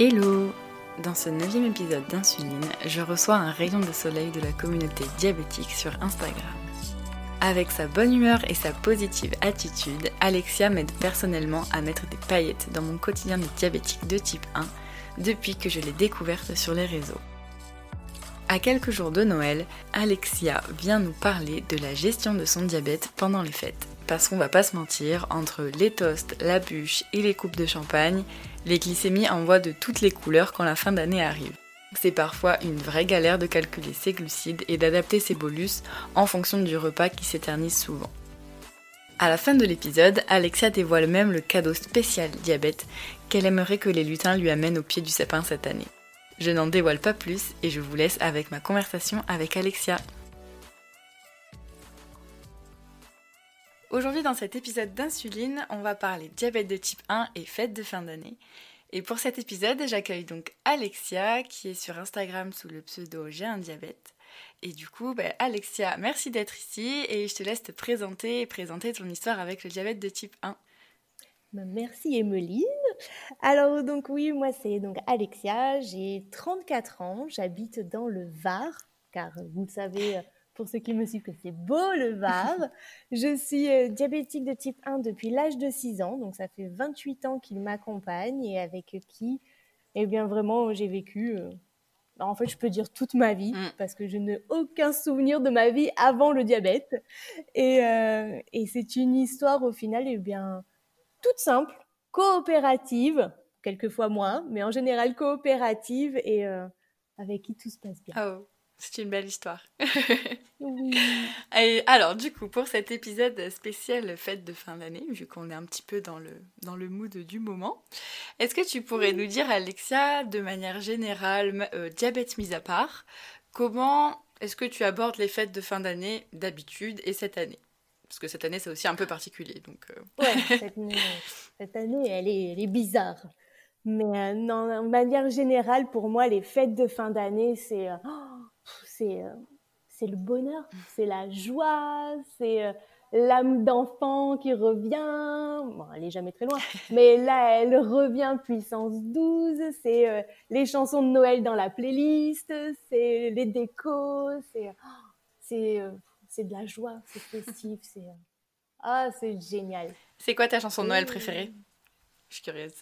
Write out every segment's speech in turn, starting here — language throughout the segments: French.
Hello Dans ce neuvième épisode d'Insuline, je reçois un rayon de soleil de la communauté diabétique sur Instagram. Avec sa bonne humeur et sa positive attitude, Alexia m'aide personnellement à mettre des paillettes dans mon quotidien de diabétique de type 1 depuis que je l'ai découverte sur les réseaux. À quelques jours de Noël, Alexia vient nous parler de la gestion de son diabète pendant les fêtes. Parce qu'on va pas se mentir, entre les toasts, la bûche et les coupes de champagne, les glycémies envoient de toutes les couleurs quand la fin d'année arrive. C'est parfois une vraie galère de calculer ses glucides et d'adapter ses bolus en fonction du repas qui s'éternise souvent. À la fin de l'épisode, Alexia dévoile même le cadeau spécial diabète qu'elle aimerait que les lutins lui amènent au pied du sapin cette année. Je n'en dévoile pas plus et je vous laisse avec ma conversation avec Alexia. Aujourd'hui dans cet épisode d'insuline, on va parler diabète de type 1 et fête de fin d'année. Et pour cet épisode, j'accueille donc Alexia qui est sur Instagram sous le pseudo J'ai un diabète. Et du coup, bah, Alexia, merci d'être ici et je te laisse te présenter et présenter ton histoire avec le diabète de type 1. Bah, merci Emeline. Alors donc oui, moi c'est donc Alexia, j'ai 34 ans, j'habite dans le Var, car vous le savez, pour ceux qui me suivent, que c'est beau le Var. Je suis euh, diabétique de type 1 depuis l'âge de 6 ans, donc ça fait 28 ans qu'il m'accompagne et avec qui, eh bien vraiment, j'ai vécu, euh, en fait, je peux dire toute ma vie, mm. parce que je n'ai aucun souvenir de ma vie avant le diabète. Et, euh, et c'est une histoire au final, eh bien, toute simple, coopérative, quelquefois moins, mais en général coopérative et avec qui tout se passe bien. Oh, c'est une belle histoire. oui. Et alors, du coup, pour cet épisode spécial fête de fin d'année, vu qu'on est un petit peu dans le, dans le mood du moment, est-ce que tu pourrais nous dire, Alexia, de manière générale, euh, diabète mis à part, comment est-ce que tu abordes les fêtes de fin d'année d'habitude et cette année? Parce que cette année, c'est aussi un peu particulier. Donc, euh. Ouais, cette année, elle, est, elle est bizarre. Mais euh, non, de manière générale, pour moi, les fêtes de fin d'année, c'est euh, c'est c'est le bonheur, c'est la joie, c'est l'âme d'enfant qui revient. Bon, elle est jamais très loin, mais là, elle revient puissance 12. C'est les chansons de Noël dans la playlist, c'est les décos, c'est c'est c'est de la joie, c'est festif, c'est euh, ah, c'est génial. C'est quoi ta chanson de Noël préférée? Je suis curieuse.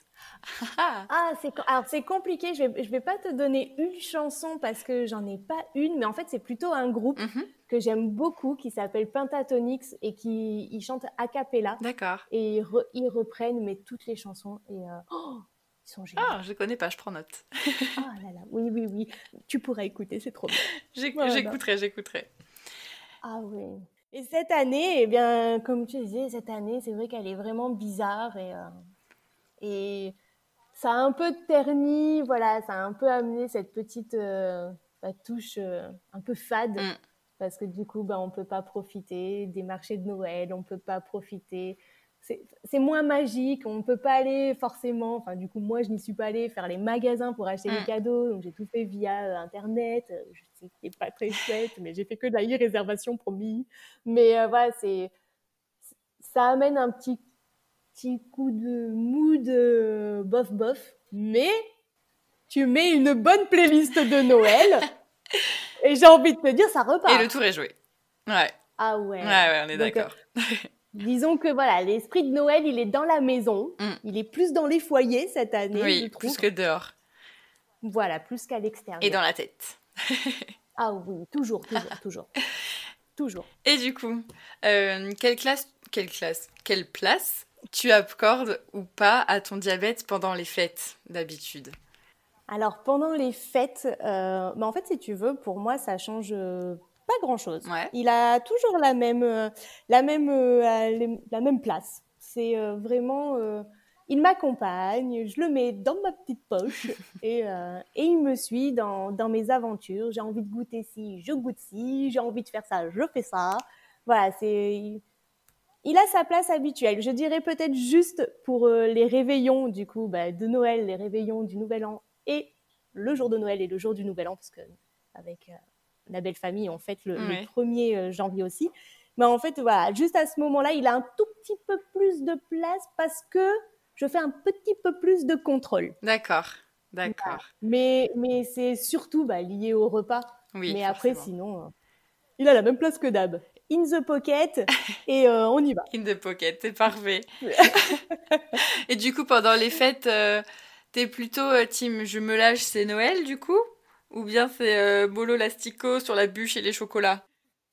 ah, c'est alors c'est compliqué. Je vais je vais pas te donner une chanson parce que j'en ai pas une, mais en fait c'est plutôt un groupe mhm. que j'aime beaucoup qui s'appelle Pentatonix et qui ils chantent a cappella. D'accord. Et ils, reprennent mais toutes les chansons et euh, oh, ils sont géniaux. Ah, je connais pas, je prends note. ah là là, oui oui oui, tu pourrais écouter, c'est trop bien. J'écouterai, j'écouterai. Ah oui. Et cette année, eh bien, comme tu disais, cette année, c'est vrai qu'elle est vraiment bizarre et, euh, et ça a un peu terni, voilà, ça a un peu amené cette petite euh, bah, touche euh, un peu fade. Mm. Parce que du coup, bah, on ne peut pas profiter des marchés de Noël, on ne peut pas profiter c'est moins magique, on ne peut pas aller forcément, enfin du coup moi je n'y suis pas allée faire les magasins pour acheter les mm. cadeaux, donc j'ai tout fait via euh, internet, je sais pas très chouette, mais j'ai fait que de la e-réservation promis, mais euh, voilà, c'est ça amène un petit petit coup de mood euh, bof bof, mais tu mets une bonne playlist de Noël et j'ai envie de te dire ça repart. Et le tour est joué. Ouais. Ah ouais. Ouais, ouais on est d'accord. Disons que voilà, l'esprit de Noël, il est dans la maison. Mm. Il est plus dans les foyers cette année. Oui, plus que dehors. Voilà, plus qu'à l'extérieur. Et dans la tête. ah oui, toujours, toujours, toujours. Toujours. Et du coup, euh, quelle classe, quelle classe, quelle place tu accordes ou pas à ton diabète pendant les fêtes d'habitude? Alors pendant les fêtes, euh, bah, en fait, si tu veux, pour moi, ça change euh, pas grand-chose. Il a toujours la même, euh, la même, euh, la même place. C'est vraiment, il m'accompagne, je le mets dans ma petite poche et, et il me suit dans, dans mes aventures. J'ai envie de goûter ci, je goûte ci. J'ai envie de faire ça, je fais ça. Voilà, c'est il a sa place habituelle. Je dirais peut-être juste pour les réveillons du coup bah, de Noël, les réveillons du Nouvel An et le jour de Noël et le jour du Nouvel An, parce que avec la belle famille, en fait, le, 1er euh, janvier aussi. Mais en fait, voilà, juste à ce moment-là, il a un tout petit peu plus de place parce que je fais un petit peu plus de contrôle. D'accord. D'accord. Mais, mais c'est surtout bah, lié au repas. Oui, mais après, sinon, euh, il a la même place que Dab. In the pocket et euh, on y va. In the pocket, c'est parfait. Et du coup, pendant les fêtes, euh, t'es plutôt euh, team je me lâche, c'est Noël du coup? Ou bien c'est euh, bolo lastico sur la bûche et les chocolats?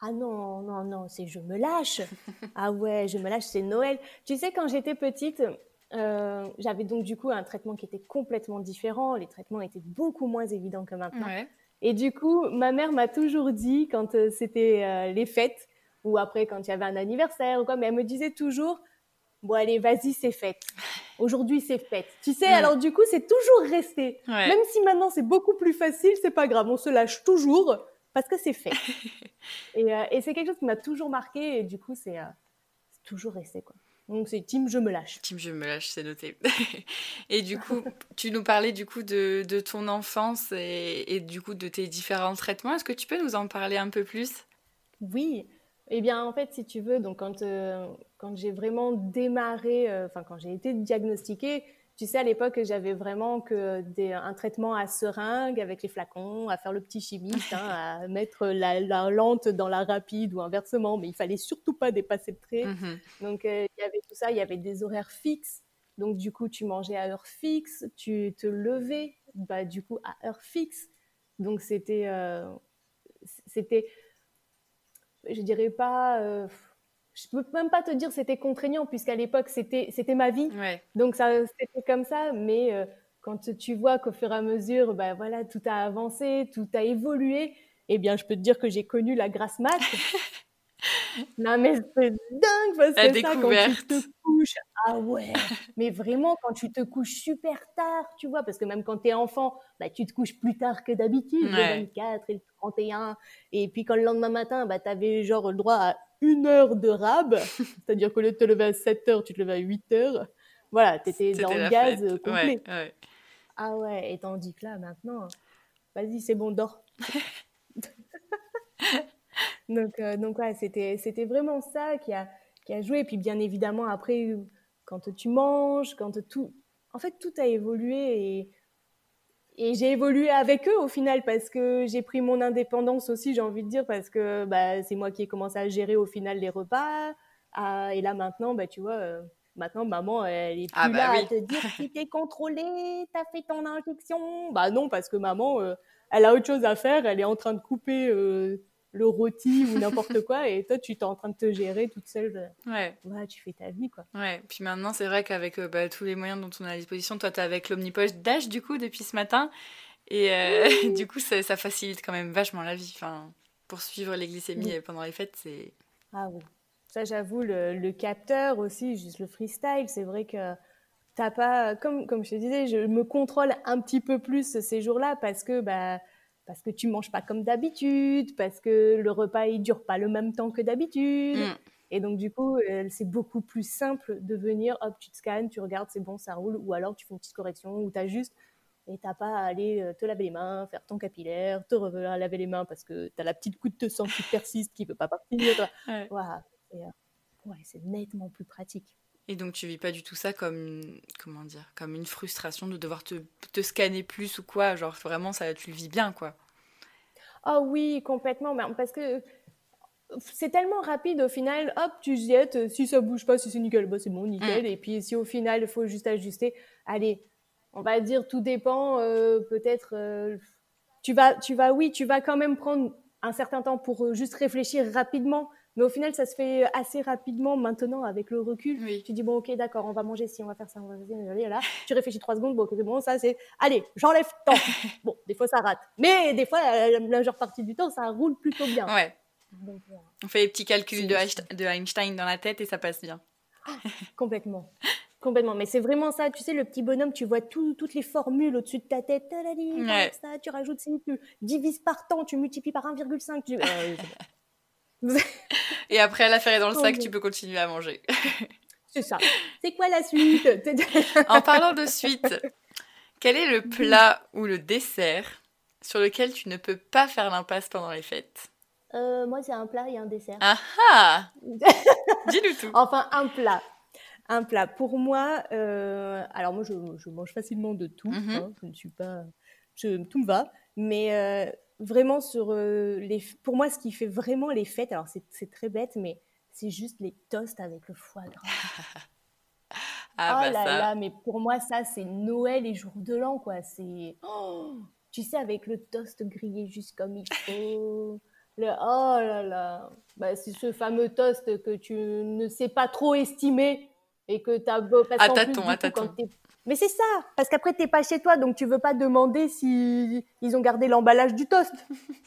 Ah non, non, non, c'est je me lâche. Ah ouais, je me lâche, c'est Noël. Tu sais, quand j'étais petite, euh, j'avais donc du coup un traitement qui était complètement différent. Les traitements étaient beaucoup moins évidents que maintenant. Ouais. Et du coup, ma mère m'a toujours dit, quand euh, c'était euh, les fêtes, ou après quand il y avait un anniversaire ou quoi, mais elle me disait toujours, bon allez, vas-y, c'est fête. Aujourd'hui, c'est fête. Tu sais, alors du coup, c'est toujours resté. Ouais. Même si maintenant c'est beaucoup plus facile, c'est pas grave, on se lâche toujours parce que c'est fait. et euh, et c'est quelque chose qui m'a toujours marqué et du coup, c'est euh, toujours resté quoi. Donc c'est team, je me lâche. Team je me lâche, c'est noté. et du coup, tu nous parlais du coup de, de ton enfance et, et du coup de tes différents traitements. Est-ce que tu peux nous en parler un peu plus? Oui. Eh bien, en fait, si tu veux, donc quand, euh, quand j'ai vraiment démarré, euh, enfin quand j'ai été diagnostiquée, tu sais, à l'époque, j'avais vraiment que des, un traitement à seringue avec les flacons, à faire le petit chimiste, hein, à mettre la, la lente dans la rapide ou inversement, mais il fallait surtout pas dépasser le trait. Mhm. Donc, euh, il y avait tout ça, il y avait des horaires fixes. Donc, du coup, tu mangeais à heure fixe, tu te levais, bah, du coup, à heure fixe. Donc, c'était, c'était, je dirais pas, euh, je peux même pas te dire c'était contraignant, puisqu'à l'époque, c'était, c'était ma vie. Ouais. Donc, ça, c'était comme ça, mais euh, quand tu vois qu'au fur et à mesure, bah, voilà, tout a avancé, tout a évolué, eh bien, je peux te dire que j'ai connu la grasse mat. Non, mais c'est dingue parce La que ça, quand tu découverte. te couches, ah ouais, mais vraiment, quand tu te couches super tard, tu vois, parce que même quand t'es enfant, bah, tu te couches plus tard que d'habitude, Ouais. le 24 et le 31, et puis quand le lendemain matin, bah, t'avais genre le droit à une heure de rab, c'est-à-dire qu'au lieu de te lever à 7 heures, tu te levais à 8 heures, voilà, t'étais dans le gaz fête. euh, complet. Ouais, ouais. Ah ouais, et tandis que là, maintenant, vas-y, c'est bon, dors. donc, euh, donc ouais, c'était, c'était vraiment ça qui a, qui a joué. Et puis, bien évidemment, après, quand tu manges, quand tout. En fait, tout a évolué et, et j'ai évolué avec eux au final parce que j'ai pris mon indépendance aussi, j'ai envie de dire, parce que bah, c'est moi qui ai commencé à gérer au final les repas. Ah, et là, maintenant, bah, tu vois. euh, Maintenant, maman, elle est plus Ah bah là oui. à te dire si t'es contrôlé, t'as fait ton injection. Bah non, parce que maman, euh, elle a autre chose à faire. Elle est en train de couper euh, le rôti ou n'importe quoi, et toi, tu es en train de te gérer toute seule. Ouais. Voilà, tu fais ta vie, quoi. Ouais, puis maintenant c'est vrai qu'avec euh, bah, tous les moyens dont on a à disposition, toi t'es avec l'Omnipoche Dash du coup depuis ce matin, et euh, du coup ça, ça facilite quand même vachement la vie. Enfin, pour suivre les glycémies Oui. euh, pendant les fêtes, c'est. Ah oui. Ça, j'avoue, le, le capteur aussi, juste le freestyle, c'est vrai que t'as pas, comme, comme je te disais, je me contrôle un petit peu plus ces jours-là parce que, bah, parce que tu manges pas comme d'habitude, parce que le repas, il dure pas le même temps que d'habitude. Mm. Et donc, du coup, euh, c'est beaucoup plus simple de venir, hop, tu te scannes, tu regardes, c'est bon, ça roule, ou alors tu fais une petite correction, ou t'as juste, et t'as pas à aller euh, te laver les mains, faire ton capillaire, te revenir à laver les mains parce que t'as la petite goutte de sang qui persiste, qui veut pas partir. Ouais. Euh, ouais, c'est nettement plus pratique. Et donc tu vis pas du tout ça comme une- comment dire, comme une frustration de devoir te, te scanner plus ou quoi, genre vraiment ça tu le vis bien quoi. Ah oui, complètement, mais parce que c'est tellement rapide au final, hop, tu jettes, si ça bouge pas, si c'est nickel, bah c'est bon, nickel. Et puis si au final, il faut juste ajuster, allez, on va dire tout dépend, euh, peut-être, euh, tu vas, tu vas, oui, tu vas quand même prendre un certain temps pour euh, juste réfléchir rapidement, mais au final, ça se fait assez rapidement maintenant avec le recul. Oui. Tu dis bon, ok, d'accord, on va manger ci, on va faire ça, on va faire ça, là. Tu réfléchis trois secondes, bon, ok, c'est bon, ça c'est, allez, j'enlève temps. Bon, des fois ça rate, mais des fois, la la majeure partie du temps, ça roule plutôt bien. Ouais. Donc. On fait les petits calculs de, Einstein- de Einstein dans la tête et ça passe bien. Complètement. Complètement. Mais c'est vraiment ça. Tu sais, le petit bonhomme, tu vois tout- toutes les formules au-dessus de ta tête. Talali, Ouais. t'enlèves ça, tu rajoutes tu divises par temps, tu multiplies par 1,5. Tu... Euh. Et après l'affaire est dans le Oh sac, non. tu peux continuer à manger. c'est ça. C'est quoi la suite? En parlant de suite, quel est le plat ou le dessert sur lequel tu ne peux pas faire l'impasse pendant les fêtes? Euh, Moi, c'est un plat et un dessert. Ah ah Dis-nous tout. Enfin, un plat. un plat. Pour moi, euh, alors moi, je, je, mange facilement de tout. Mm-hmm. hein, je ne suis pas, je, tout me va. Mais euh, vraiment sur euh, les, pour moi, ce qui fait vraiment les fêtes, alors c'est très bête, mais c'est juste les toasts avec le foie gras. ah, oh bah là là, mais pour moi, ça, c'est Noël et jour de l'an, quoi. C'est, oh, tu sais, avec le toast grillé juste comme il faut. Le, oh là là, bah, c'est ce fameux toast que tu ne sais pas trop estimer et que tu as beau passer à tâtons, à tâtons. Mais c'est ça, parce qu'après t'es pas chez toi, donc tu veux pas demander si ils ont gardé l'emballage du toast,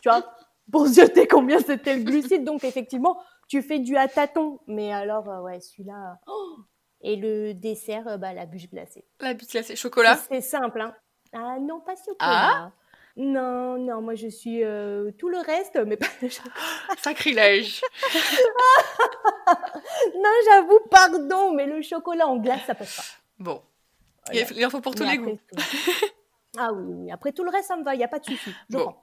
tu vois, pour jeter combien c'était le glucide. Donc effectivement, tu fais du à tâtons. Mais alors, euh, ouais, celui-là. Oh et le dessert, euh, bah, la bûche glacée. La bûche glacée, chocolat C'est simple, hein. Ah non, pas chocolat. Ah non, non, moi je suis euh, tout le reste, mais pas le chocolat. Sacrilège. non, j'avoue, pardon, mais le chocolat en glace, ça passe pas. Bon. Il en faut pour tous les goûts. ah oui, oui, après tout le reste, ça me va, il n'y a pas de souci. Je bon.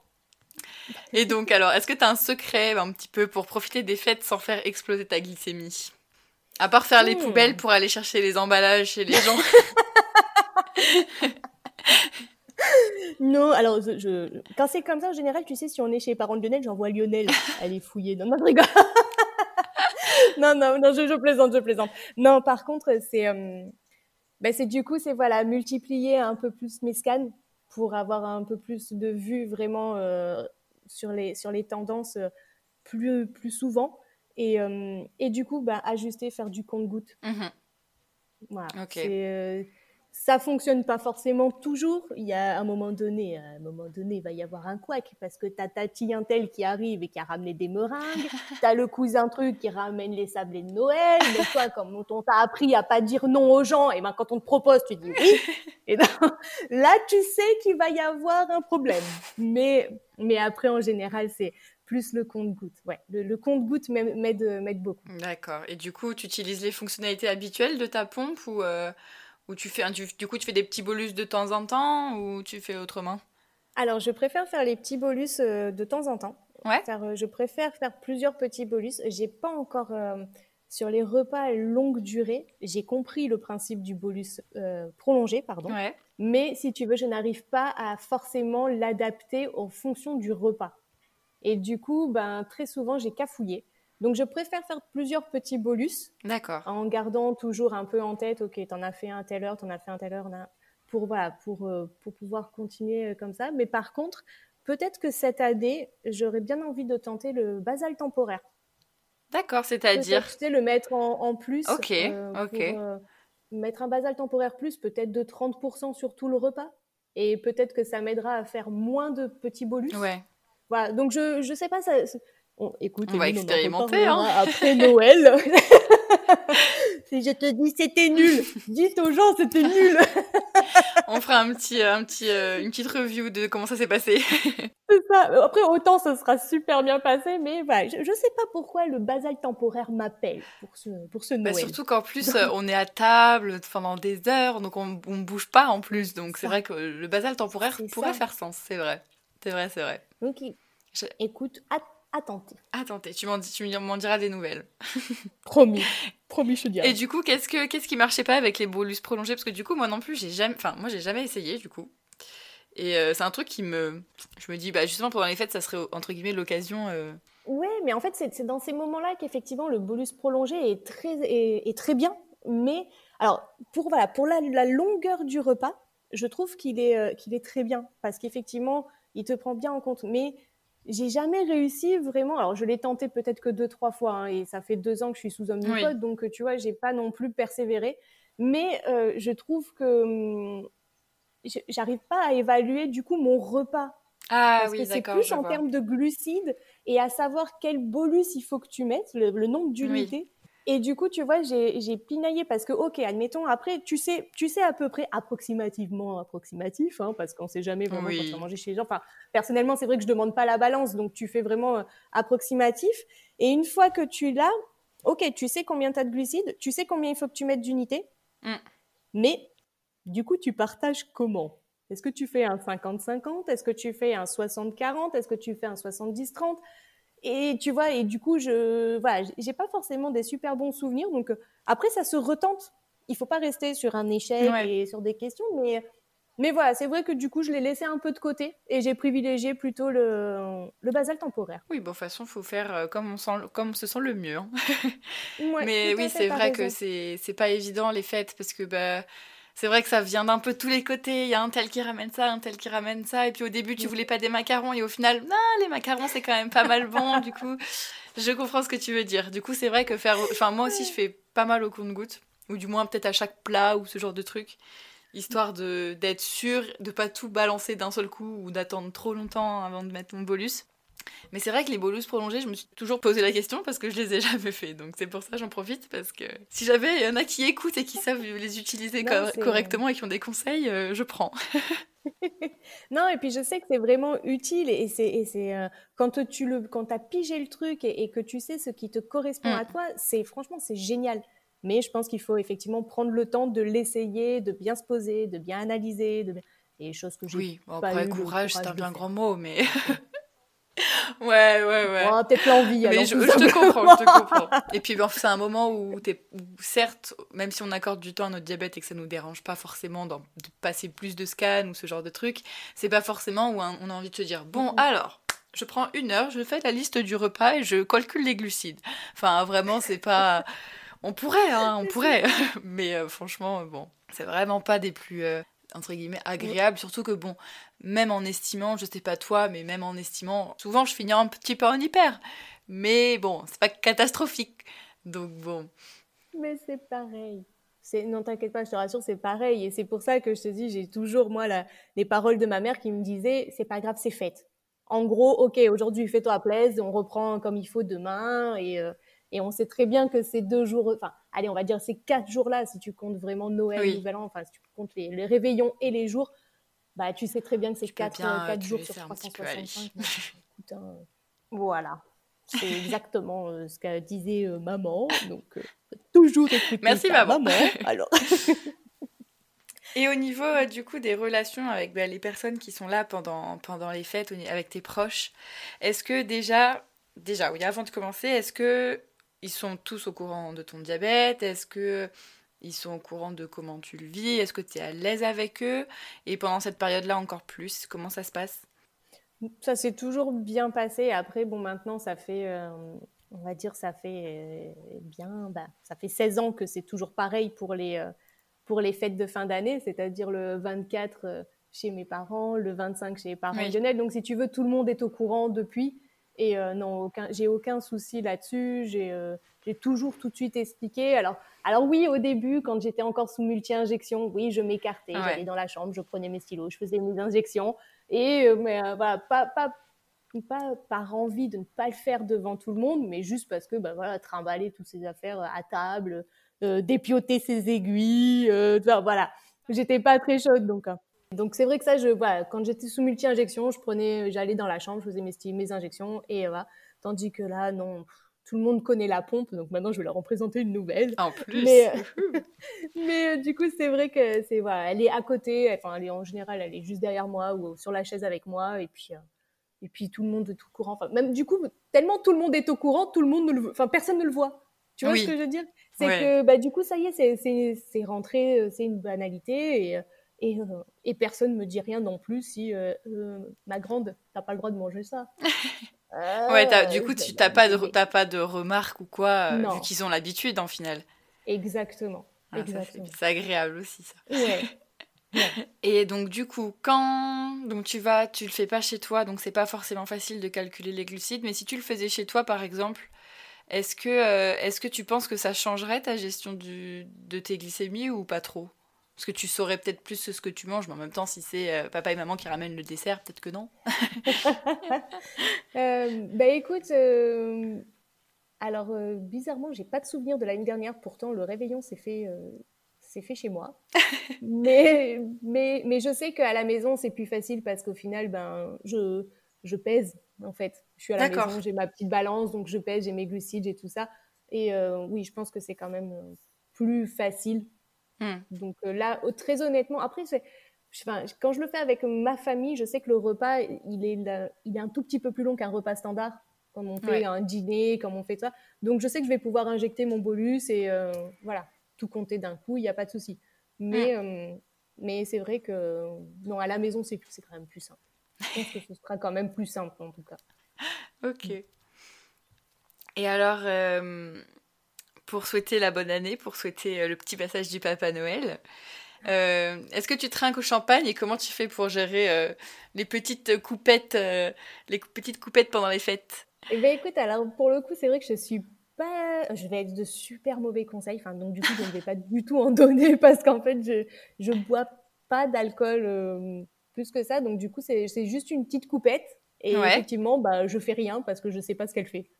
Et donc, alors, est-ce que tu as un secret un petit peu pour profiter des fêtes sans faire exploser ta glycémie? À part faire les poubelles pour aller chercher les emballages chez les gens. non, alors, je, quand c'est comme ça, en général, tu sais, si on est chez les parents de Lionel, j'envoie Lionel aller fouiller dans notre rigole. non, non, non, je, plaisante, je plaisante. Non, par contre, c'est, euh, ben, c'est du coup, c'est voilà, multiplier un peu plus mes scans pour avoir un peu plus de vues vraiment euh, sur, les, sur les tendances euh, plus, plus souvent. Et, euh, et du coup, bah, ajuster, faire du compte-goutte. Mmh voilà. C'est ça fonctionne pas forcément toujours. Il y a un moment donné, à un moment donné, il va y avoir un couac parce que t'as ta tel qui arrive et qui a ramené des meringues. T'as le cousin truc qui ramène les sablés de Noël. Mais toi, comme on t'a appris à pas dire non aux gens, et ben quand on te propose, tu dis oui. Et là, tu sais qu'il va y avoir un problème. Mais, mais après, en général, c'est plus le compte-goutte. Ouais, le, compte-goutte m'aide beaucoup. D'accord. Et du coup, tu utilises les fonctionnalités habituelles de ta pompe ou euh, ou tu fais du, coup, tu fais des petits bolus de temps en temps ou tu fais autrement Alors, je préfère faire les petits bolus euh, de temps en temps. Ouais. Euh, je préfère faire plusieurs petits bolus. J'ai pas encore euh, sur les repas longue durée. J'ai compris le principe du bolus prolongé, pardon. Ouais. Mais si tu veux, je n'arrive pas à forcément l'adapter en fonction du repas. Et du coup, ben très souvent, j'ai cafouillé. Donc, je préfère faire plusieurs petits bolus. D'accord. En gardant toujours un peu en tête, OK, t'en as fait un telle heure, t'en as fait un telle heure, pour, voilà, pour, euh, pour pouvoir continuer euh, comme ça. Mais par contre, peut-être que cette année, j'aurais bien envie de tenter le basal temporaire. D'accord, c'est-à-dire Tu sais, le mettre en, plus. Ok, euh, ok. mettre un basal temporaire plus, peut-être de 30% sur tout le repas. Et peut-être que ça m'aidera à faire moins de petits bolus. Ouais. Voilà, donc je ne sais pas, ça, on, écoute, on va expérimenter. Hein. Après Noël, si je te dis c'était nul, dites aux gens c'était nul. on fera un petit, un petit, euh, une petite review de comment ça s'est passé. C'est ça. Après, autant ça sera super bien passé, mais je, ne sais pas pourquoi le basal temporaire m'appelle pour ce, pour ce bah, Noël. surtout qu'en plus, on est à table pendant des heures, donc on, ne bouge pas en plus. Donc c'est vrai que le basal temporaire pourrait faire sens, c'est vrai. C'est vrai, c'est vrai. Ok. Écoute, à à tenter. À tenter, tu m'en, diras des nouvelles. Promis, promis, je dirais. Et du coup, qu'est-ce, que, qu'est-ce qui marchait pas avec les bolus prolongés? Parce que du coup, moi non plus, j'ai jamais, enfin, moi j'ai jamais essayé du coup. Et euh, c'est un truc qui me, je me dis, bah justement pendant les fêtes, ça serait entre guillemets l'occasion. Euh... Ouais, mais en fait, c'est, dans ces moments-là qu'effectivement le bolus prolongé est très, est, très bien. Mais alors pour voilà, pour la, la, longueur du repas, je trouve qu'il est, euh, qu'il est très bien parce qu'effectivement, il te prend bien en compte. Mais j'ai jamais réussi vraiment. Alors, je l'ai tenté peut-être que deux, trois fois, hein, et ça fait deux ans que je suis sous Omnipod, donc tu vois, j'ai pas non plus persévéré. Mais euh, je trouve que hum, j'arrive pas à évaluer du coup mon repas. Ah parce oui, que c'est plus en termes de glucides et à savoir quel bolus il faut que tu mettes, le, nombre d'unités. Et du coup, tu vois, j'ai pinaillé parce que, ok, admettons, après, tu sais, tu sais à peu près approximativement, approximatif, hein, parce qu'on sait jamais vraiment quand tu vas manger chez les gens. Enfin, personnellement, c'est vrai que je demande pas la balance, donc tu fais vraiment euh, approximatif. Et une fois que tu l'as, ok, tu sais combien tu as de glucides, tu sais combien il faut que tu mettes d'unités, mm. mais du coup, tu partages comment? Est-ce que tu fais un 50-50 Est-ce que tu fais un 60-40 Est-ce que tu fais un 70-30 et tu vois, et du coup, je, voilà, j'ai pas forcément des super bons souvenirs. Donc, euh, après, ça se retente. il faut pas rester sur un échec et sur des questions, mais mais voilà, c'est vrai que du coup, je l'ai laissé un peu de côté et j'ai privilégié plutôt le, le basal temporaire. Oui, bon, de toute façon, il faut faire euh, comme on, sent, comme se sent le mieux. Hein. Mais oui, c'est vrai que c'est, c'est pas évident les fêtes parce que bah, c'est vrai que ça vient d'un peu tous les côtés. Il y a un tel qui ramène ça, un tel qui ramène ça. Et puis au début, tu voulais pas des macarons et au final, non, les macarons, c'est quand même pas mal bon. du coup, je comprends ce que tu veux dire. Du coup, c'est vrai que faire. Enfin, moi aussi, je fais pas mal au compte-goutte. Ou du moins, peut-être à chaque plat ou ce genre de truc histoire de d'être sûr de pas tout balancer d'un seul coup ou d'attendre trop longtemps avant de mettre mon bolus. Mais c'est vrai que les bolus prolongés, je me suis toujours posé la question parce que je les ai jamais fait. Donc c'est pour ça j'en profite parce que si j'avais il y en a qui écoutent et qui savent les utiliser correctement et qui ont des conseils, euh, je prends. non, et puis je sais que c'est vraiment utile et c'est euh, quand tu le quand as pigé le truc et, que tu sais ce qui te correspond mm. à toi, c'est franchement c'est génial. Mais je pense qu'il faut effectivement prendre le temps de l'essayer, de bien se poser, de bien analyser, de... des choses que j'ai oui, bon, après, courage, c'est un bien grand mot, mais... ouais, ouais, ouais. peut-être l'envie. Mais je, te comprends, je te comprends. Et puis, c'est un moment où, es, certes, même si on accorde du temps à notre diabète et que ça nous dérange pas forcément de passer plus de scans ou ce genre de trucs, c'est pas forcément où on a envie de se dire, bon, alors, je prends une heure, je fais la liste du repas et je calcule les glucides. Enfin, vraiment, c'est pas... On pourrait, hein, on pourrait. Mais euh, franchement, bon, c'est vraiment pas des plus, euh, entre guillemets, agréables. Surtout que, bon, même en estimant, je sais pas toi, mais même en estimant, souvent je finis un petit peu en hyper. Mais bon, c'est pas catastrophique. Donc bon. Mais c'est pareil. Non, t'inquiète pas, je te rassure, c'est pareil. Et c'est pour ça que je te dis, j'ai toujours, moi, les paroles de ma mère qui me disaient, c'est pas grave, c'est fait. En gros, ok, aujourd'hui, fais-toi plaisir, on reprend comme il faut demain. Et, euh, et on sait très bien que ces deux jours, enfin, allez, on va dire ces quatre jours-là, si tu comptes vraiment Noël, Nouvel An, enfin, si tu comptes les, réveillons et les jours, bah, tu sais très bien que c'est quatre, quatre jours sur 365. Hein, voilà. C'est exactement euh, ce qu'a disait euh, maman. Donc, euh, toujours écouter Merci, maman. Alors. Et au niveau du coup des relations avec bah, les personnes qui sont là pendant, pendant les fêtes, avec tes proches, est-ce que déjà, déjà, oui, avant de commencer, est-ce que ils sont tous au courant de ton diabète? Est-ce que ils sont au courant de comment tu le vis? Est-ce que tu es à l'aise avec eux? Et pendant cette période-là encore plus, comment ça se passe? Ça s'est toujours bien passé. Après, bon, maintenant, ça fait, euh, on va dire, ça fait euh, bien, bah, ça fait 16 ans que c'est toujours pareil pour les, euh, pour les fêtes de fin d'année, c'est-à-dire le 24 chez mes parents, le 25 chez les parents de Lionel. Donc, si tu veux, tout le monde est au courant depuis. Et euh, non, aucun, j'ai aucun souci là-dessus. J'ai, euh, j'ai toujours tout de suite expliqué. Alors, alors oui, au début, quand j'étais encore sous multi-injection, oui, je m'écartais, j'allais dans la chambre, je prenais mes stylos, je faisais mes injections. Et euh, mais voilà, pas, pas, pas par envie de ne pas le faire devant tout le monde, mais juste parce que bah voilà, trimballer toutes ces affaires à table, dépioter ses aiguilles, voilà. J'étais pas très chaude donc. Hein. Donc c'est vrai que ça, je, voilà, quand j'étais sous multi-injection, je prenais, j'allais dans la chambre, je faisais mes, mes injections et voilà. Tandis que là, non, tout le monde connaît la pompe, donc maintenant je vais leur en présenter une nouvelle. En plus. Mais, mais euh, du coup, c'est vrai que c'est voilà, elle est à côté. Enfin, elle est en général, elle est juste derrière moi ou sur la chaise avec moi et puis. Euh, et puis tout le monde est au courant. Enfin, même du coup, tellement tout le monde est au courant, tout le monde ne le, enfin personne ne le voit. Tu vois ce que je veux dire? C'est que bah du coup, ça y est, c'est rentré, euh, c'est une banalité et et, euh, et personne me dit rien non plus si euh, euh, ma grande, t'as pas le droit de manger ça. ouais, du coup, tu n'as pas, de, pas de remarques ou quoi, vu qu'ils ont l'habitude en final. Exactement. Ah, c'est agréable aussi, ça. Et donc du coup, quand donc tu vas, tu le fais pas chez toi, donc c'est pas forcément facile de calculer les glucides. Mais si tu le faisais chez toi, par exemple, est-ce que est-ce que tu penses que ça changerait ta gestion du, de tes glycémies ou pas trop? Parce que tu saurais peut-être plus ce que tu manges, mais en même temps, si c'est euh, papa et maman qui ramènent le dessert, peut-être que non. euh, bah écoute, euh, alors euh, bizarrement, j'ai pas de souvenir de l'année dernière. Pourtant, le réveillon s'est fait, c'est fait chez moi. mais, mais, mais je sais qu'à la maison, c'est plus facile parce qu'au final, ben, je, je pèse en fait. Je suis à la maison, j'ai ma petite balance, donc je pèse, j'ai mes glucides, j'ai tout ça. Et oui, je pense que c'est quand même plus facile Hmm. Donc euh, là, très honnêtement, après, quand je le fais avec ma famille, je sais que le repas, il est, il est un tout petit peu plus long qu'un repas standard, comme on fait un dîner, comme on fait ça. Donc je sais que je vais pouvoir injecter mon bolus et euh, voilà. tout compter d'un coup, il n'y a pas de souci. Mais, mm. mais c'est vrai que non, à la maison, c'est quand même plus simple. Je pense que ce sera quand même plus simple en tout cas. Ok. Et alors, pour souhaiter la bonne année, pour souhaiter le petit passage du Papa Noël, euh, est-ce que tu trinques au champagne et comment tu fais pour gérer euh, les petites coupettes, euh, les petites coupettes pendant les fêtes? Eh ben écoute, alors pour le coup, c'est vrai que je suis pas, je vais être de super mauvais conseils. Enfin, donc du coup, je ne vais pas du tout en donner parce qu'en fait, je je bois pas d'alcool plus que ça. Donc du coup, c'est juste une petite coupette et effectivement, bah je fais rien parce que je sais pas ce qu'elle fait.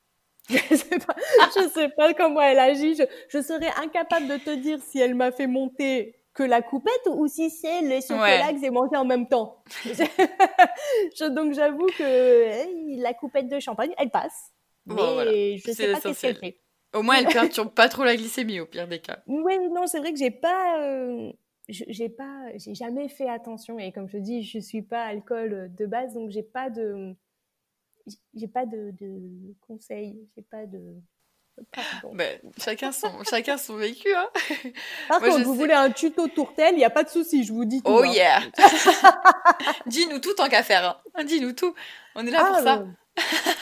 je sais pas, je sais pas comment elle agit. Je, je serais incapable de te dire si elle m'a fait monter que la coupette ou si c'est les chocolats que j'ai mangé en même temps. donc j'avoue que la coupette de champagne, elle passe. Mais je sais pas ce qu'elle fait. Au moins, elle perturbe pas trop la glycémie au pire des cas. Oui, non, c'est vrai que j'ai pas, euh, j'ai pas, j'ai jamais fait attention et comme je dis, je suis pas alcool de base, donc j'ai pas de, j'ai pas de, de conseils, j'ai pas de ben, chacun, son, chacun son vécu. Hein. Par contre, vous voulez un tuto tourtel, il n'y a pas de souci, je vous dis tout. Oh hein. yeah Dis-nous tout tant qu'à faire. Hein. Dis-nous tout. On est là pour ah, ça.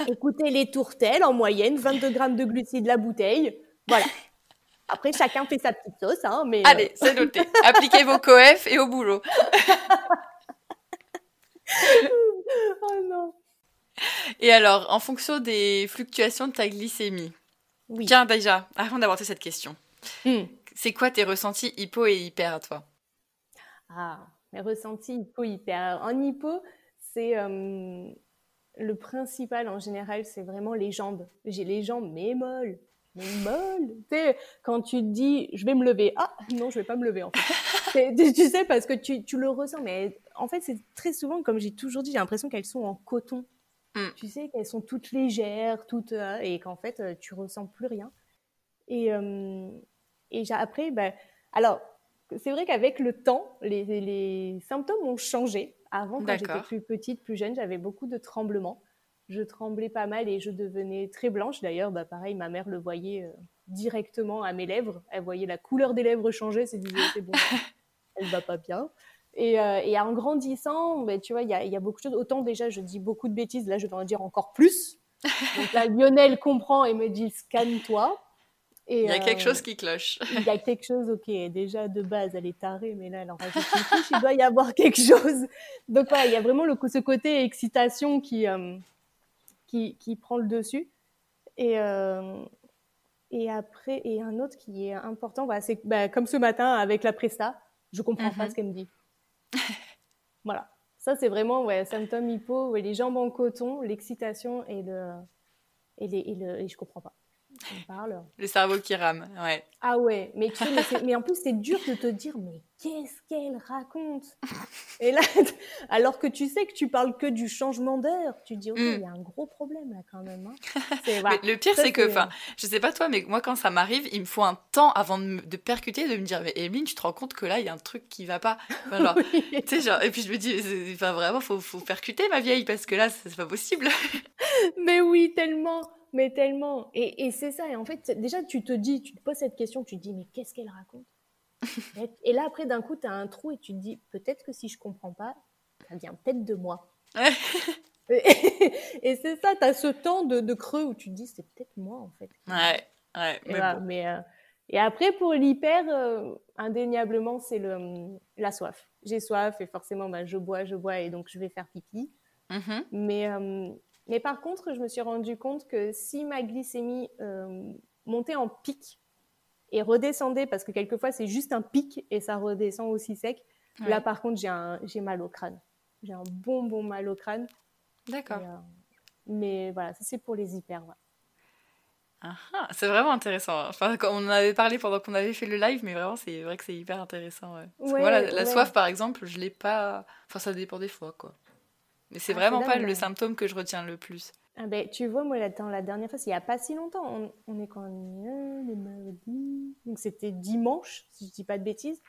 Écoutez, les tourtelles, en moyenne, 22 grammes de glucides la bouteille. Voilà. Après, chacun fait sa petite sauce. Hein, mais Allez, euh, c'est noté. Appliquez vos coef et au boulot. oh non. Et alors, en fonction des fluctuations de ta glycémie, Tiens, déjà, avant d'aborder cette question, hmm. c'est quoi tes ressentis hypo et hyper à toi? Ah, mes ressentis hypo-hyper. En hypo, c'est euh, le principal en général, c'est vraiment les jambes. J'ai les jambes mais molles, mais molles. Tu sais, quand tu te dis, je vais me lever, ah non, je vais pas me lever en fait. tu sais, parce que tu, tu le ressens, mais en fait, c'est très souvent, comme j'ai toujours dit, j'ai l'impression qu'elles sont en coton. Mm. Tu sais qu'elles sont toutes légères, toutes euh, et qu'en fait euh, tu ressens plus rien. Et, euh, et après, bah, alors c'est vrai qu'avec le temps, les, les, symptômes ont changé. Avant, quand j'étais plus petite, plus jeune, j'avais beaucoup de tremblements. Je tremblais pas mal et je devenais très blanche. D'ailleurs, bah, pareil, ma mère le voyait directement à mes lèvres. Elle voyait la couleur des lèvres changer. C'est disait, c'est bon, elle va pas bien. Et, euh, et, en grandissant, ben, tu vois, il y a, y a, beaucoup de choses. Autant déjà, je dis beaucoup de bêtises, là, je vais en dire encore plus. Donc là, Lionel comprend et me dit scanne-toi. Il y a quelque euh, chose qui cloche. Il y a quelque chose, ok, déjà de base, elle est tarée, mais là, elle en rajoute une couche, il doit y avoir quelque chose. Donc voilà, il y a vraiment le, ce côté excitation qui, euh, qui, qui, prend le dessus. Et, et après, et un autre qui est important, voilà, c'est bah, comme ce matin avec la Presta, je comprends pas mhm. ce qu'elle me dit. voilà. Ça, c'est vraiment ouais, symptôme hypo, les jambes en coton, l'excitation et le, et, les, et, le, et je comprends pas. Parle. Le cerveau qui rame, ouais. Ah ouais, mais, tu mais, en plus, c'est dur de te dire, mais qu'est-ce qu'elle raconte? Et là, alors que tu sais que tu parles que du changement d'heure, tu dis, ok, mm. il y a un gros problème là quand même. Hein. le pire, c'est que, enfin, je sais pas toi, mais moi, quand ça m'arrive, il me faut un temps avant de, de, percuter, de me dire, mais Emeline, tu te rends compte que là, il y a un truc qui va pas. genre, genre, et puis je me dis, enfin, vraiment, faut, faut percuter ma vieille, parce que là, c'est pas possible. mais oui, tellement mais tellement. Et, et c'est ça. Et en fait, déjà, tu te dis, tu te poses cette question, tu te dis, mais qu'est-ce qu'elle raconte? Et là, après, d'un coup, tu as un trou et tu te dis, peut-être que si je comprends pas, ça vient peut-être de moi. et, c'est ça, tu as ce temps de, de, creux où tu te dis, c'est peut-être moi, en fait. Ouais, ouais. Mais, mais euh, et après, pour l'hyper, euh, indéniablement, c'est le, la soif. J'ai soif et forcément, bah, je bois, je bois et donc je vais faire pipi. Mm-hmm. Mais euh, mais par contre, je me suis rendu compte que si ma glycémie euh, montait en pic et redescendait, parce que quelquefois c'est juste un pic et ça redescend aussi sec, là par contre j'ai mal au crâne. J'ai un bon bon mal au crâne. D'accord. Euh, mais voilà, ça c'est pour les hyper. Ah, ah, c'est vraiment intéressant. Enfin, on en avait parlé pendant qu'on avait fait le live, mais vraiment, c'est vrai que c'est hyper intéressant. Parce que moi, la, soif, par exemple, je l'ai pas. Enfin, ça dépend des fois, quoi. Mais c'est ah, vraiment pas le symptôme que je retiens le plus. Ah ben, tu vois, moi, la dernière fois, il n'y a pas si longtemps, on, on est quand les mardis. Donc, c'était dimanche, si je dis pas de bêtises.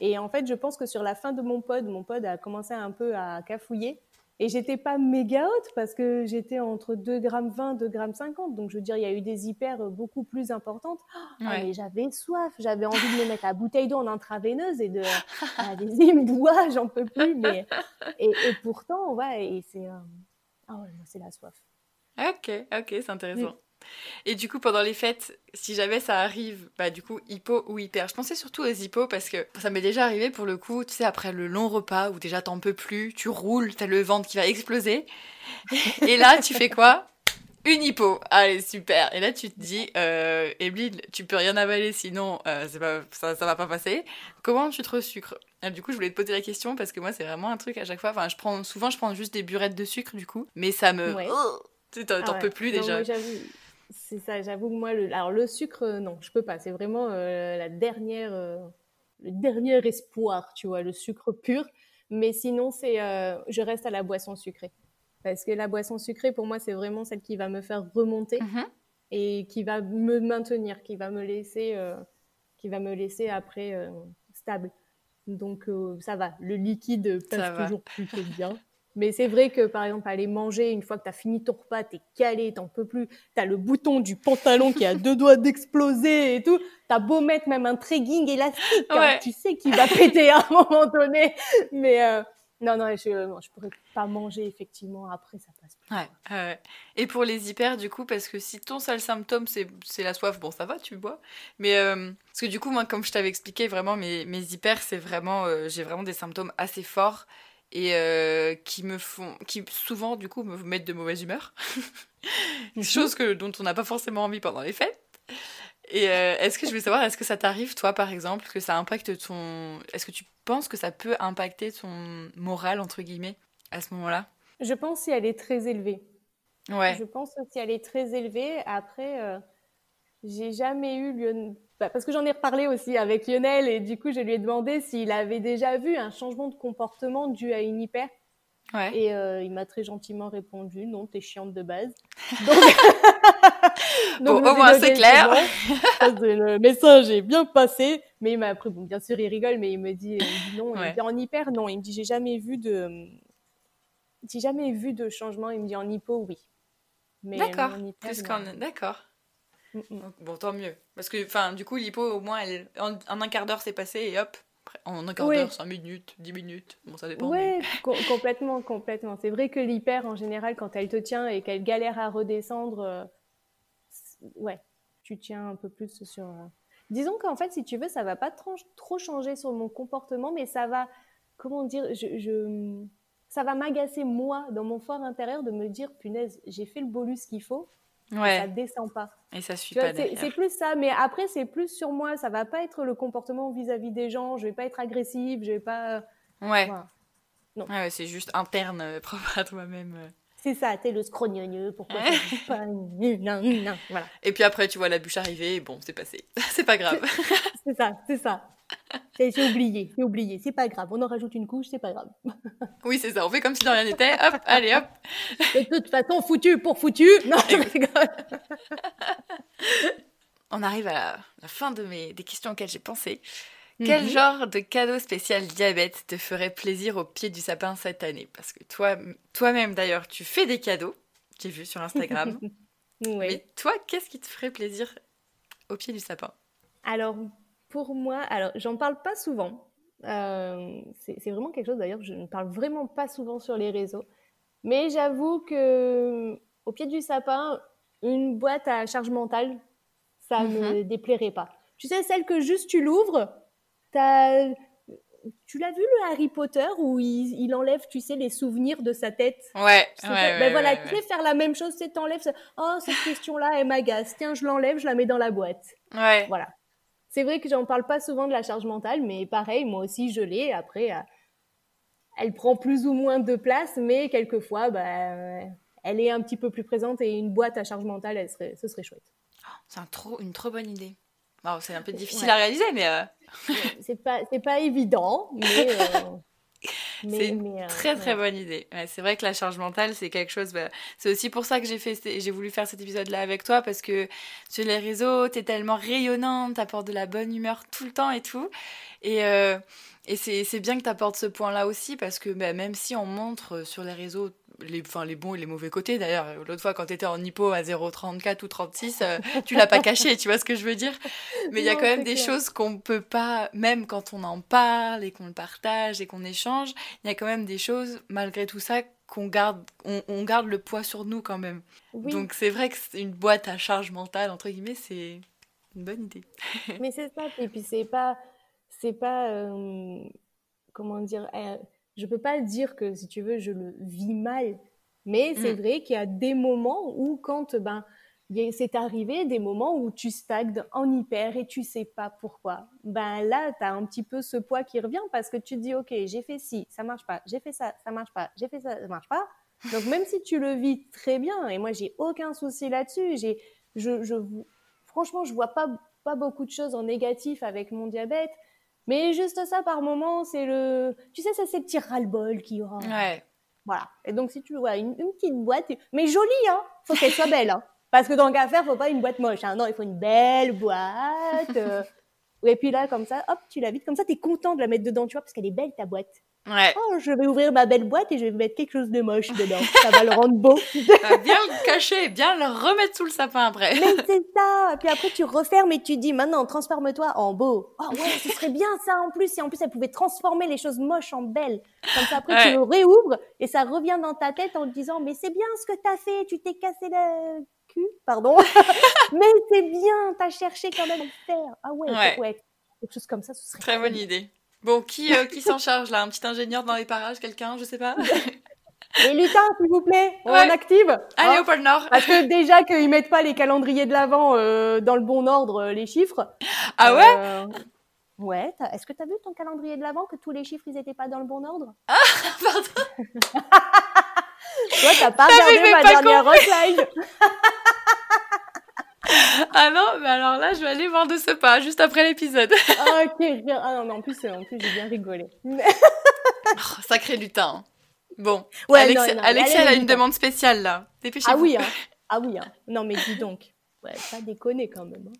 Et en fait, je pense que sur la fin de mon pod, mon pod a commencé un peu à cafouiller. Et j'étais pas méga haute parce que j'étais entre 2 grammes 20, 2 grammes 50. Donc, je veux dire, il y a eu des hyper beaucoup plus importantes. Ah, mais j'avais soif. J'avais envie de me mettre la bouteille d'eau en intraveineuse et de, allez-y, bois, j'en peux plus. Mais, et, pourtant, ouais, et c'est, euh, ah ouais, c'est la soif. Ok, ok, c'est intéressant. Et du coup, pendant les fêtes, si jamais ça arrive, bah du coup, hypo ou hyper. Je pensais surtout aux hypo parce que ça m'est déjà arrivé pour le coup, tu sais, après le long repas où déjà t'en peux plus, tu roules, t'as le ventre qui va exploser. Et là, tu fais quoi? Une hypo. Allez, super. Et là, tu te dis, euh, tu peux rien avaler sinon euh, pas, ça, ça va pas passer. Comment tu te resucres du coup, je voulais te poser la question parce que moi, c'est vraiment un truc à chaque fois. Enfin, je prends souvent, je prends juste des burettes de sucre du coup, mais ça me. Oh, tu t'en ah peux plus déjà. C'est ça, j'avoue que moi, le, alors le sucre, euh, non, je peux pas. C'est vraiment euh, la dernière, euh, le dernier espoir, tu vois, le sucre pur. Mais sinon, c'est, je reste à la boisson sucrée. Parce que la boisson sucrée, pour moi, c'est vraiment celle qui va me faire remonter mm-hmm. et qui va me maintenir, qui va me laisser, qui va me laisser après stable. Donc ça va, le liquide passe toujours plutôt bien. Mais c'est vrai que, par exemple, aller manger, une fois que tu as fini ton repas, tu es calé, t'en peux plus, tu as le bouton du pantalon qui a deux doigts d'exploser et tout, tu as beau mettre même un tracking élastique, hein, tu sais qu'il va péter à un moment donné. Mais euh, non, non, je ne pourrais pas manger, effectivement, après, ça passe plus. Ouais, Et pour les hyper, du coup, parce que si ton seul symptôme, c'est la soif, bon, ça va, tu bois. Mais, euh, parce que du coup, moi, comme je t'avais expliqué, vraiment, mes, mes hyper, c'est vraiment, euh, j'ai vraiment des symptômes assez forts et euh, qui me font qui souvent du coup me mettent de mauvaise humeur. Chose que dont on n'a pas forcément envie pendant les fêtes. Et euh, est-ce que je veux savoir est-ce que ça t'arrive toi par exemple que ça impacte ton est-ce que tu penses que ça peut impacter ton moral entre guillemets à ce moment-là? Je pense si elle est très élevée. Ouais. Je pense si elle est très élevée. Après euh, j'ai jamais eu lieu parce que j'en ai reparlé aussi avec Lionel et du coup je lui ai demandé s'il avait déjà vu un changement de comportement dû à une hyper. Ouais. Et euh, il m'a très gentiment répondu non, t'es chiante de base. Donc, bon, au moins c'est clair. le message est bien passé, mais il m'a appris, bon, bien sûr il rigole, mais il me dit, non, il me dit en hyper non, il me dit j'ai jamais vu de, j'ai jamais vu de changement, il me dit en hypo oui. D'accord. D'accord. Bon, tant mieux. Parce que, enfin, du coup, l'hypo, au moins, elle, en, un quart d'heure, c'est passé et hop, en un quart d'heure, 5 minutes, 10 minutes, bon, ça dépend. Oui, complètement, complètement. C'est vrai que l'hyper, en général, quand elle te tient et qu'elle galère à redescendre, euh, ouais, tu tiens un peu plus sur. Euh, disons qu'en fait, si tu veux, ça va pas trop changer sur mon comportement, mais ça va, comment dire, je, je ça va m'agacer moi dans mon fort intérieur de me dire punaise j'ai fait le bolus qu'il faut ouais. ça descend pas. Et ça suit pas C'est plus ça, mais après c'est plus sur moi. Ça va pas être le comportement vis-à-vis des gens. Je vais pas être agressive. Je vais pas. Ouais. Non. ouais, c'est juste interne, euh, propre à toi-même. Euh. C'est ça, t'es le scrogneux, pourquoi pas non, non, voilà. Et puis après, tu vois la bûche arriver, et bon, c'est passé. c'est pas grave. c'est ça, c'est ça. J'ai oublié, j'ai oublié, c'est pas grave. On en rajoute une couche, c'est pas grave. oui, c'est ça, on fait comme si de rien n'était. Hop, allez, hop. De toute façon, foutu pour foutu. Non, je rigole. on arrive à la, fin de mes, des questions auxquelles j'ai pensé. Quel mhm. genre de cadeau spécial diabète te ferait plaisir au pied du sapin cette année? Parce que toi, toi-même d'ailleurs, tu fais des cadeaux, j'ai vu sur Instagram. oui. Mais toi, qu'est-ce qui te ferait plaisir au pied du sapin? Alors, pour moi, alors j'en parle pas souvent. Euh, c'est vraiment quelque chose d'ailleurs, je ne parle vraiment pas souvent sur les réseaux. Mais j'avoue que au pied du sapin, une boîte à charge mentale, ça ne me mhm. déplairait pas. Tu sais, celle que juste tu l'ouvres, tu l'as vu le Harry Potter où il, enlève, tu sais, les souvenirs de sa tête? Ouais, ouais, ben voilà, tu sais faire la même chose, c'est t'enlèves, oh, cette question-là, elle m'agace, tiens, je l'enlève, je la mets dans la boîte. Ouais. Voilà. C'est vrai que j'en parle pas souvent de la charge mentale, mais pareil, moi aussi, je l'ai. Après, euh, elle prend plus ou moins de place, mais quelquefois, bah, elle est un petit peu plus présente et une boîte à charge mentale, elle serait, ce serait chouette. c'est un trop, une trop bonne idée. c'est un peu difficile à réaliser, mais. Euh... c'est pas, c'est pas évident, mais. Euh, c'est une très très bonne idée. c'est vrai que la charge mentale, c'est quelque chose. Bah, c'est aussi pour ça que j'ai fait, j'ai voulu faire cet épisode-là avec toi parce que sur les réseaux, t'es tellement rayonnante, t'apportes de la bonne humeur tout le temps et tout. Et et c'est bien que tu apportes ce point-là aussi, parce que bah, même si on montre sur les réseaux les, enfin, les bons et les mauvais côtés, d'ailleurs, l'autre fois quand tu étais en hypo à 0,34 ou 36, euh, tu l'as pas caché, tu vois ce que je veux dire Mais il y a quand même des choses qu'on peut pas, même quand on en parle et qu'on le partage et qu'on échange, il y a quand même des choses, malgré tout ça, qu'on garde, on, garde le poids sur nous quand même. Donc c'est vrai que c'est une boîte à charge mentale, entre guillemets, c'est une bonne idée. Mais c'est ça, et puis c'est pas c'est pas comment dire euh, je peux pas dire que si tu veux je le vis mal mais c'est mmh. vrai qu'il y a des moments où quand ben c'est arrivé des moments où tu stagnes en hyper et tu sais pas pourquoi. Ben là, tu as un petit peu ce poids qui revient parce que tu te dis, OK, j'ai fait ci, ça marche pas, j'ai fait ça, ça marche pas, j'ai fait ça, ça marche pas. Donc même si tu le vis très bien, et moi j'ai aucun souci là-dessus, j'ai, je, je, franchement, je vois pas, pas beaucoup de choses en négatif avec mon diabète. Mais juste ça, par moment, c'est le. Tu sais, c'est ces petits ras-le-bol qui aura. Ouais. Voilà. Et donc, si tu vois une, une petite boîte, mais jolie, hein. Faut qu'elle soit belle, hein. Parce que dans le faire, faut pas une boîte moche. Hein. Non, il faut une belle boîte. Euh. Et puis là, comme ça, hop, tu la vides. Comme ça, tu es content de la mettre dedans, tu vois, parce qu'elle est belle, ta boîte. Ouais. Oh, je vais ouvrir ma belle boîte et je vais mettre quelque chose de moche dedans. ça va le rendre beau. bien le cacher, bien le remettre sous le sapin après. Mais c'est ça. Puis après, tu refermes et tu dis, maintenant, transforme-toi en beau. Oh ouais, ce serait bien ça en plus. Et en plus, elle pouvait transformer les choses moches en belles. Comme ça, après, tu le réouvres et ça revient dans ta tête en te disant, mais c'est bien ce que t'as fait. Tu t'es cassé le cul, pardon. mais c'est bien, t'as cherché quand même à le faire. Ah ouais, ouais. ouais. Quelque chose comme ça, ce serait Très bonne idée. Bon, qui, euh, qui s'en charge là? Un petit ingénieur dans les parages, quelqu'un, je sais pas? Les lutins, s'il vous plaît, on active. Allez hein? Au pôle Nord. Parce que déjà qu'ils mettent pas les calendriers de l'avant euh, dans le bon ordre, euh, les chiffres. Ah ouais? Ouais. Est-ce que tu as vu ton calendrier de l'avant que tous les chiffres ils étaient pas dans le bon ordre? Ah pardon. Toi t'as pas regardé ma dernière hotline. ah non, mais alors là, je vais aller voir de ce pas, juste après l'épisode. ah, ok, Ah non, mais en plus, en plus j'ai bien rigolé. oh, sacré lutin. Bon, ouais, Alexia, elle a une demande spéciale là. Dépêchez-vous. Ah oui, hein. ah oui. Hein. Non, mais dis donc. Ouais, pas déconner quand même.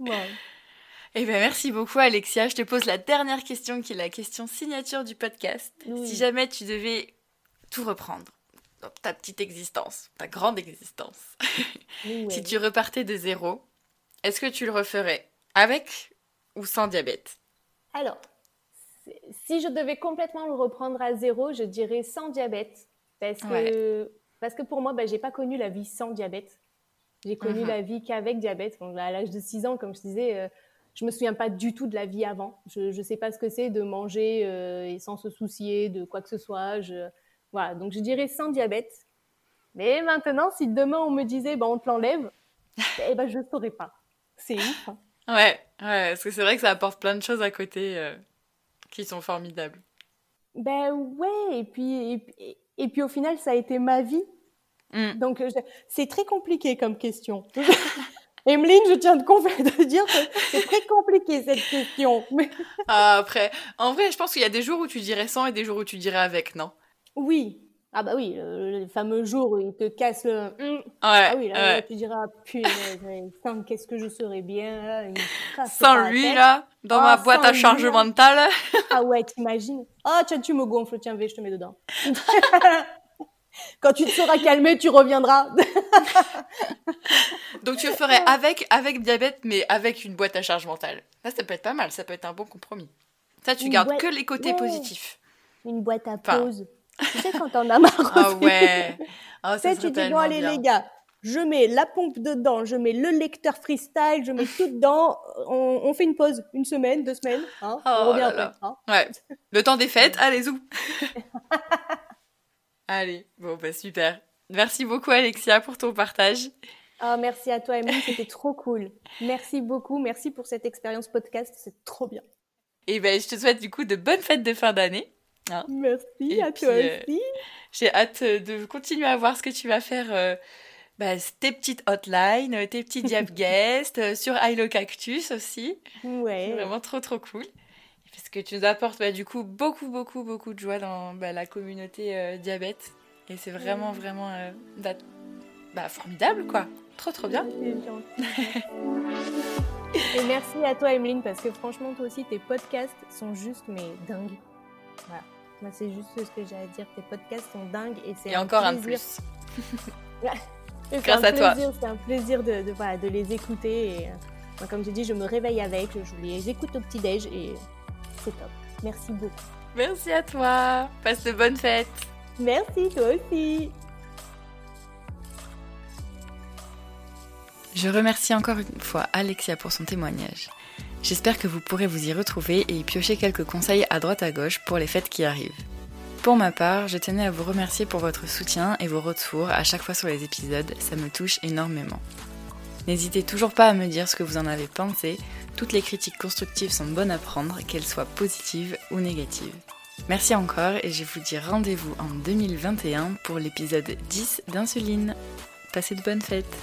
Hein. Eh bien, merci beaucoup, Alexia. Je te pose la dernière question qui est la question signature du podcast. Si jamais tu devais tout reprendre, ta petite existence, ta grande existence, si tu repartais de zéro, est-ce que tu le referais avec ou sans diabète? Alors, si je devais complètement le reprendre à zéro, je dirais sans diabète. Parce que, parce que pour moi, bah, j'ai pas connu la vie sans diabète. J'ai connu mhm. la vie qu'avec diabète. à l'âge de 6 ans, comme je disais, euh, je me souviens pas du tout de la vie avant. Je ne sais pas ce que c'est de manger euh, et sans se soucier de quoi que ce soit. Je, voilà, donc je dirais sans diabète. Mais maintenant, si demain on me disait, bah, on te l'enlève, eh ben, je ne saurais pas. C'est ouf. Hein. Ouais, ouais, parce que c'est vrai que ça apporte plein de choses à côté euh, qui sont formidables. Ben ouais, et puis, et, puis au final, ça a été ma vie. Mm. Donc c'est très compliqué comme question. Emeline, je tiens de, de dire que c'est très compliqué cette question. Ah, après, en vrai, je pense qu'il y a des jours où tu dirais sans et des jours où tu dirais avec, non? Oui. Ah bah oui, le, fameux jour où il te casse le... Hum. ah oui, là, tu diras, punaise, qu'est-ce que je serais bien, Sans lui, là, dans ma ah, boîte à chargement mental. ah ouais, t'imagines Ah tiens, tu me gonfles, tiens, vais, je te mets dedans. Quand tu te seras calmé, tu reviendras. Donc tu le ferais avec, avec diabète, mais avec une boîte à charge mentale. Là, ça peut être pas mal, ça peut être un bon compromis. Ça, tu gardes que les côtés positifs. Une boîte à pause. Tu sais, quand on a marre. Ah ouais. Oh, ça tu dis, bon, allez, les gars, je mets la pompe dedans, je mets le lecteur freestyle, je mets tout dedans. On, fait une pause, une semaine, deux semaines. Hein, on oh revient après. Hein. ouais. Le temps des fêtes, allez, zou. allez, bon, bah super. Merci beaucoup, Alexia, pour ton partage. Oh, merci à toi, Emily, c'était trop cool. Merci beaucoup, merci pour cette expérience podcast, c'est trop bien. Et ben, je te souhaite du coup de bonnes fêtes de fin d'année. Hein. Merci à toi euh, aussi. J'ai hâte de continuer à voir ce que tu vas faire. Euh, bah, tes petites hotlines, tes petits diab guests, euh, sur Hilo Cactus aussi. Ouais. Vraiment trop trop cool. Parce que tu nous apportes bah, du coup beaucoup, beaucoup, beaucoup de joie dans bah, la communauté euh, diabète. Et c'est vraiment, vraiment euh, bah, formidable, quoi. Trop, trop bien. Et merci à toi, Emeline, parce que franchement, toi aussi, tes podcasts sont juste, mais dingues. Voilà. Moi, c'est juste ce que j'ai à dire. Tes podcasts sont dingues et c'est. Et encore un plus. Grâce à toi. C'est un plaisir de, de, les écouter. Et, euh, comme je dis, je me réveille avec, je les écoute au petit-déj et c'est top. Merci beaucoup. Merci à toi. Passe de bonnes fêtes. Merci, toi aussi. Je remercie encore une fois Alexia pour son témoignage. J'espère que vous pourrez vous y retrouver et y piocher quelques conseils à droite à gauche pour les fêtes qui arrivent. Pour ma part, je tenais à vous remercier pour votre soutien et vos retours à chaque fois sur les épisodes, ça me touche énormément. N'hésitez toujours pas à me dire ce que vous en avez pensé, toutes les critiques constructives sont bonnes à prendre, qu'elles soient positives ou négatives. Merci encore et je vous dis rendez-vous en 2021 pour l'épisode 10 d'Insuline. Passez de bonnes fêtes